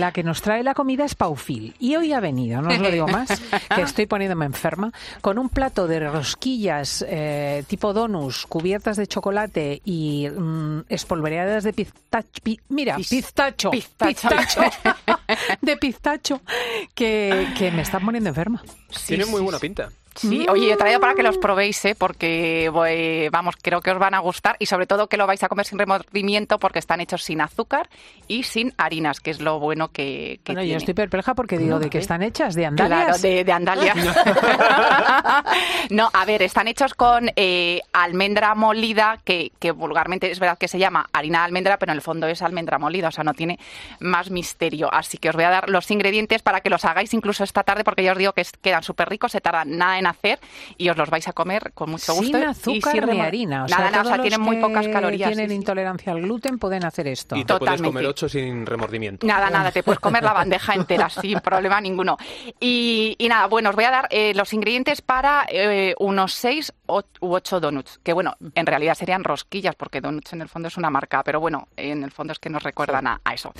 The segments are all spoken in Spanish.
la que nos trae la comida es Paufil. Y hoy ha venido, no os lo digo más, que estoy poniéndome enferma, con un plato de rosquillas eh, tipo donus cubiertas de chocolate y mm, espolvoreadas de pistacho. mira, pistacho. Pistacho. de pistacho que, que me están poniendo enferma. Tiene muy buena pinta. Sí, oye, he traído para que los probéis, ¿eh? porque vamos, creo que os van a gustar y sobre todo que lo vais a comer sin remordimiento porque están hechos sin azúcar y sin harinas, que es lo bueno que, que bueno, tiene. yo estoy perpleja porque digo, ¿de qué están hechas? ¿De andalias? Claro, de, de andalias. no, a ver, están hechos con eh, almendra molida, que, que vulgarmente es verdad que se llama harina de almendra, pero en el fondo es almendra molida, o sea, no tiene más misterio. Así que os voy a dar los ingredientes para que los hagáis incluso esta tarde, porque ya os digo que quedan súper ricos, se tardan nada en hacer y os los vais a comer con mucho gusto. Sin y azúcar sin ni harina. O nada, sea, nada, o sea, tienen muy pocas calorías. tienen sí, sí. intolerancia al gluten pueden hacer esto. Y te puedes Totalmente. comer ocho sin remordimiento. Nada, nada, te puedes comer la bandeja entera sin problema ninguno. Y, y nada, bueno, os voy a dar eh, los ingredientes para eh, unos seis o- u ocho donuts, que bueno, en realidad serían rosquillas, porque donuts en el fondo es una marca, pero bueno, en el fondo es que nos recuerdan a, a eso.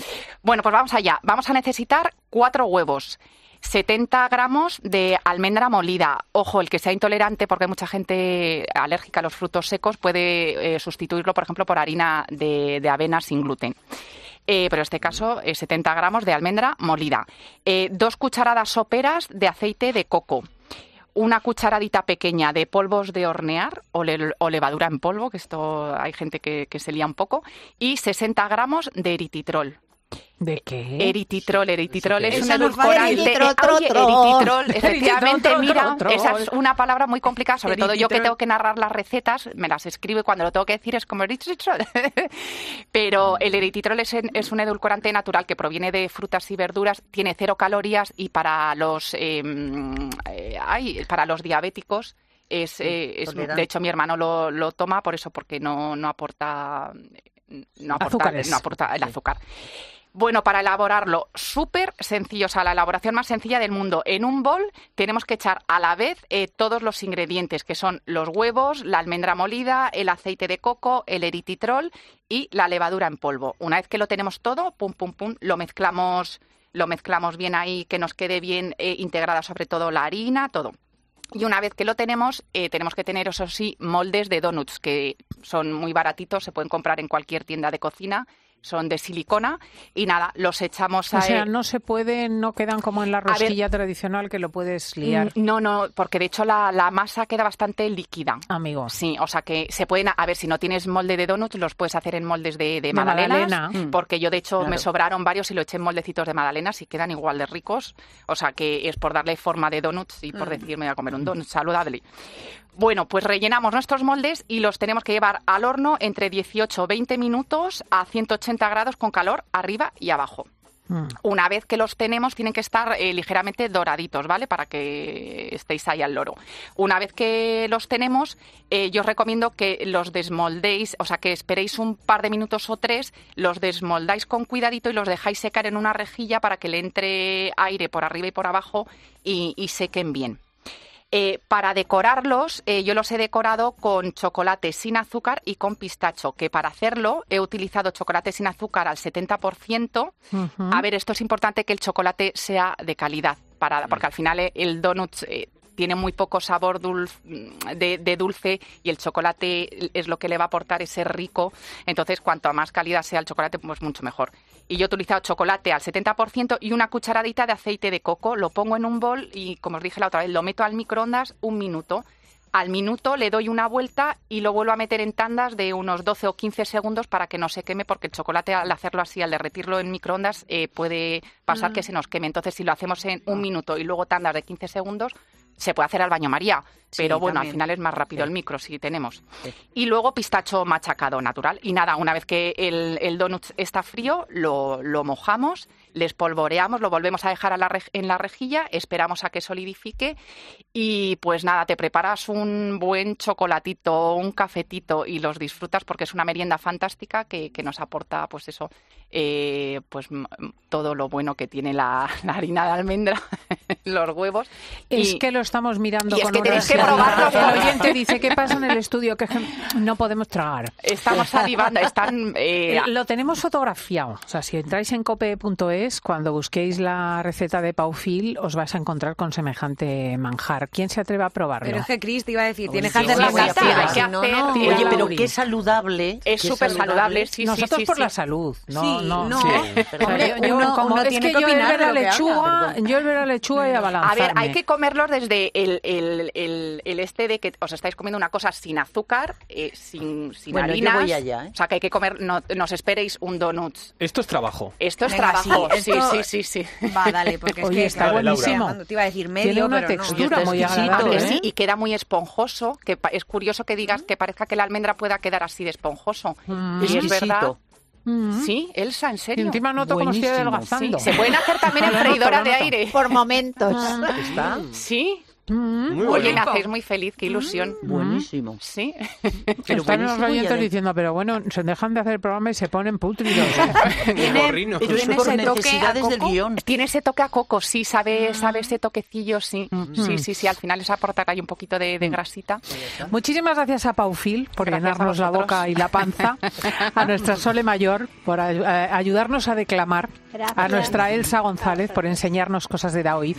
Bueno, pues vamos allá. Vamos a necesitar cuatro huevos. 70 gramos de almendra molida. Ojo, el que sea intolerante, porque hay mucha gente alérgica a los frutos secos, puede eh, sustituirlo, por ejemplo, por harina de, avena sin gluten. Eh, pero en este caso, eh, 70 gramos de almendra molida. Eh, dos cucharadas soperas de aceite de coco. Una cucharadita pequeña de polvos de hornear o levadura en polvo, que esto hay gente que, que se lía un poco. Y 60 gramos de erititrol. ¿De qué? Erititrol, erititrol es un edulcorante. tro, Oye, erititrol, efectivamente, mira, esa es una palabra muy complicada, sobre todo yo que tengo que narrar las recetas, me las escribo y cuando lo tengo que decir es como erititrol. Pero el erititrol es, es un edulcorante natural que proviene de frutas y verduras, tiene cero calorías y para los, eh, eh, ay, para los diabéticos es, eh, es- de hecho mi hermano lo, lo toma por eso porque no, no aporta no aporta, Azúcares. no aporta el azúcar. Bueno, para elaborarlo, súper sencillo, o sea, la elaboración más sencilla del mundo. En un bol tenemos que echar a la vez eh, todos los ingredientes, que son los huevos, la almendra molida, el aceite de coco, el erititrol y la levadura en polvo. Una vez que lo tenemos todo, pum, pum, pum, lo mezclamos, lo mezclamos bien ahí, que nos quede bien eh, integrada sobre todo la harina, todo. Y una vez que lo tenemos, eh, tenemos que tener, eso sí, moldes de donuts, que son muy baratitos, se pueden comprar en cualquier tienda de cocina, son de silicona, y nada, los echamos a... O sea, no se pueden, no quedan como en la ver- rosquilla tradicional que lo puedes liar. Mm, No, no, porque de hecho la, la masa queda bastante líquida. Amigo. Sí, o sea que se pueden, a ver, si no tienes molde de donuts, los puedes hacer en moldes de, de magdalenas, magdalena. mm, porque yo de hecho Claro. me sobraron varios y lo eché en moldecitos de magdalenas y quedan igual de ricos, o sea que es por darle forma de donuts y por decir me voy a comer un donut saludable. Bueno, pues rellenamos nuestros moldes y los tenemos que llevar al horno entre 18 o 20 minutos a 180 grados con calor arriba y abajo. Mm. Una vez que los tenemos, tienen que estar eh, ligeramente doraditos, ¿vale? Para que estéis ahí al loro. Una vez que los tenemos, eh, yo os recomiendo que los desmoldéis, o sea, que esperéis un par de minutos o tres, los desmoldáis con cuidadito y los dejáis secar en una rejilla para que le entre aire por arriba y por abajo y, y sequen bien. Eh, para decorarlos, eh, yo los he decorado con chocolate sin azúcar y con pistacho, que para hacerlo he utilizado chocolate sin azúcar al 70%. Ujú. A ver, esto es importante que el chocolate sea de calidad, para, porque al final eh, el donut eh, tiene muy poco sabor dulce, de, de dulce y el chocolate es lo que le va a aportar ese rico. Entonces, cuanto más calidad sea el chocolate, pues mucho mejor. Y yo he utilizado chocolate al 70% y una cucharadita de aceite de coco. Lo pongo en un bol y, como os dije la otra vez, lo meto al microondas un minuto. Al minuto le doy una vuelta y lo vuelvo a meter en tandas de unos 12 o 15 segundos para que no se queme, porque el chocolate al hacerlo así, al derretirlo en microondas, eh, puede pasar que se nos queme. Entonces, si lo hacemos en un minuto y luego tandas de 15 segundos, se puede hacer al baño María. Sí, Pero bueno, al final es más rápido Sí. el micro si tenemos. Y luego pistacho machacado natural. Y nada, una vez que el, el donut está frío, lo, lo mojamos, le espolvoreamos, lo volvemos a dejar a la rej- en la rejilla, esperamos a que solidifique y pues nada, te preparas un buen chocolatito, un cafetito y los disfrutas porque es una merienda fantástica que, que nos aporta pues eso, eh, pues todo lo bueno que tiene la, la harina de almendra los huevos. Es y- que lo estamos mirando y es con que una tenéis que probarlos El oyente dice, ¿qué pasa en el estudio? Que no podemos tragar. Estamos salivando, están... eh, Eh, Lo tenemos fotografiado. O sea, si entráis en cope.es, cuando busquéis la receta de Paufil, os vais a encontrar con semejante manjar. ¿Quién se atreve a probarlo? Pero es que Chris te iba a decir, tienes que hacer la que si no, hacer, no. sí, Oye, pero qué saludable. Es súper saludable, sí, sí, Nosotros sí, por sí. la salud. No, Sí, no. no. Sí. Pero, Hombre, yo- yo uno- como- uno es tiene que que yo el ver la que lechuga, yo el ver la lechuga A ver, hay que comerlos desde el, el, el, el este de que os estáis comiendo una cosa sin azúcar, eh, sin, sin Bueno, yo harinas. voy allá, ¿eh? O sea, que hay que comer, no, no os esperéis un donut. Esto es trabajo. Esto es Venga, trabajo. sí, Sí, esto- sí, sí, sí. Va, dale, porque es que está buenísimo. Te iba a decir medio, Tiene una pero textura muy agradable. ¿eh? sí, y queda muy esponjoso, que es curioso que digas que parezca que la almendra pueda quedar así de esponjoso. Mm. Y es verdad. Mm. Sí, Elsa, en Y serio. encima noto como estoy Buenísimo. adelgazando. Sí, se pueden hacer también en freidora de aire. Por momentos. Está Sí. Mm. Muy Oye, hacéis muy feliz, qué ilusión. buenísimo. Sí. Pero Están los oyentes diciendo, pero bueno, se dejan de hacer el programa y se ponen eso Tiene por ese toque a del coco. guion. Tiene ese toque a coco, sí, sabe, sabe ese toquecillo, sí. Sí, sí, sí, al final es aportar ahí un poquito de, de grasita. Muchísimas gracias a Paufil por Gracias a llenarnos la boca y la panza, a nuestra Sole Mayor por eh, ayudarnos a declamar, a Gracias. nuestra Elsa González por enseñarnos cosas de Daoiz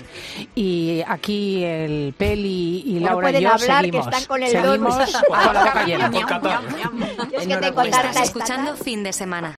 y aquí el Peli y No Laura y yo hablar, que seguimos, están con el seguimos donut. con la boca llena. Por Qatar. Yo es que tengo Enhorabuena. tarta Estás esta escuchando fin de semana.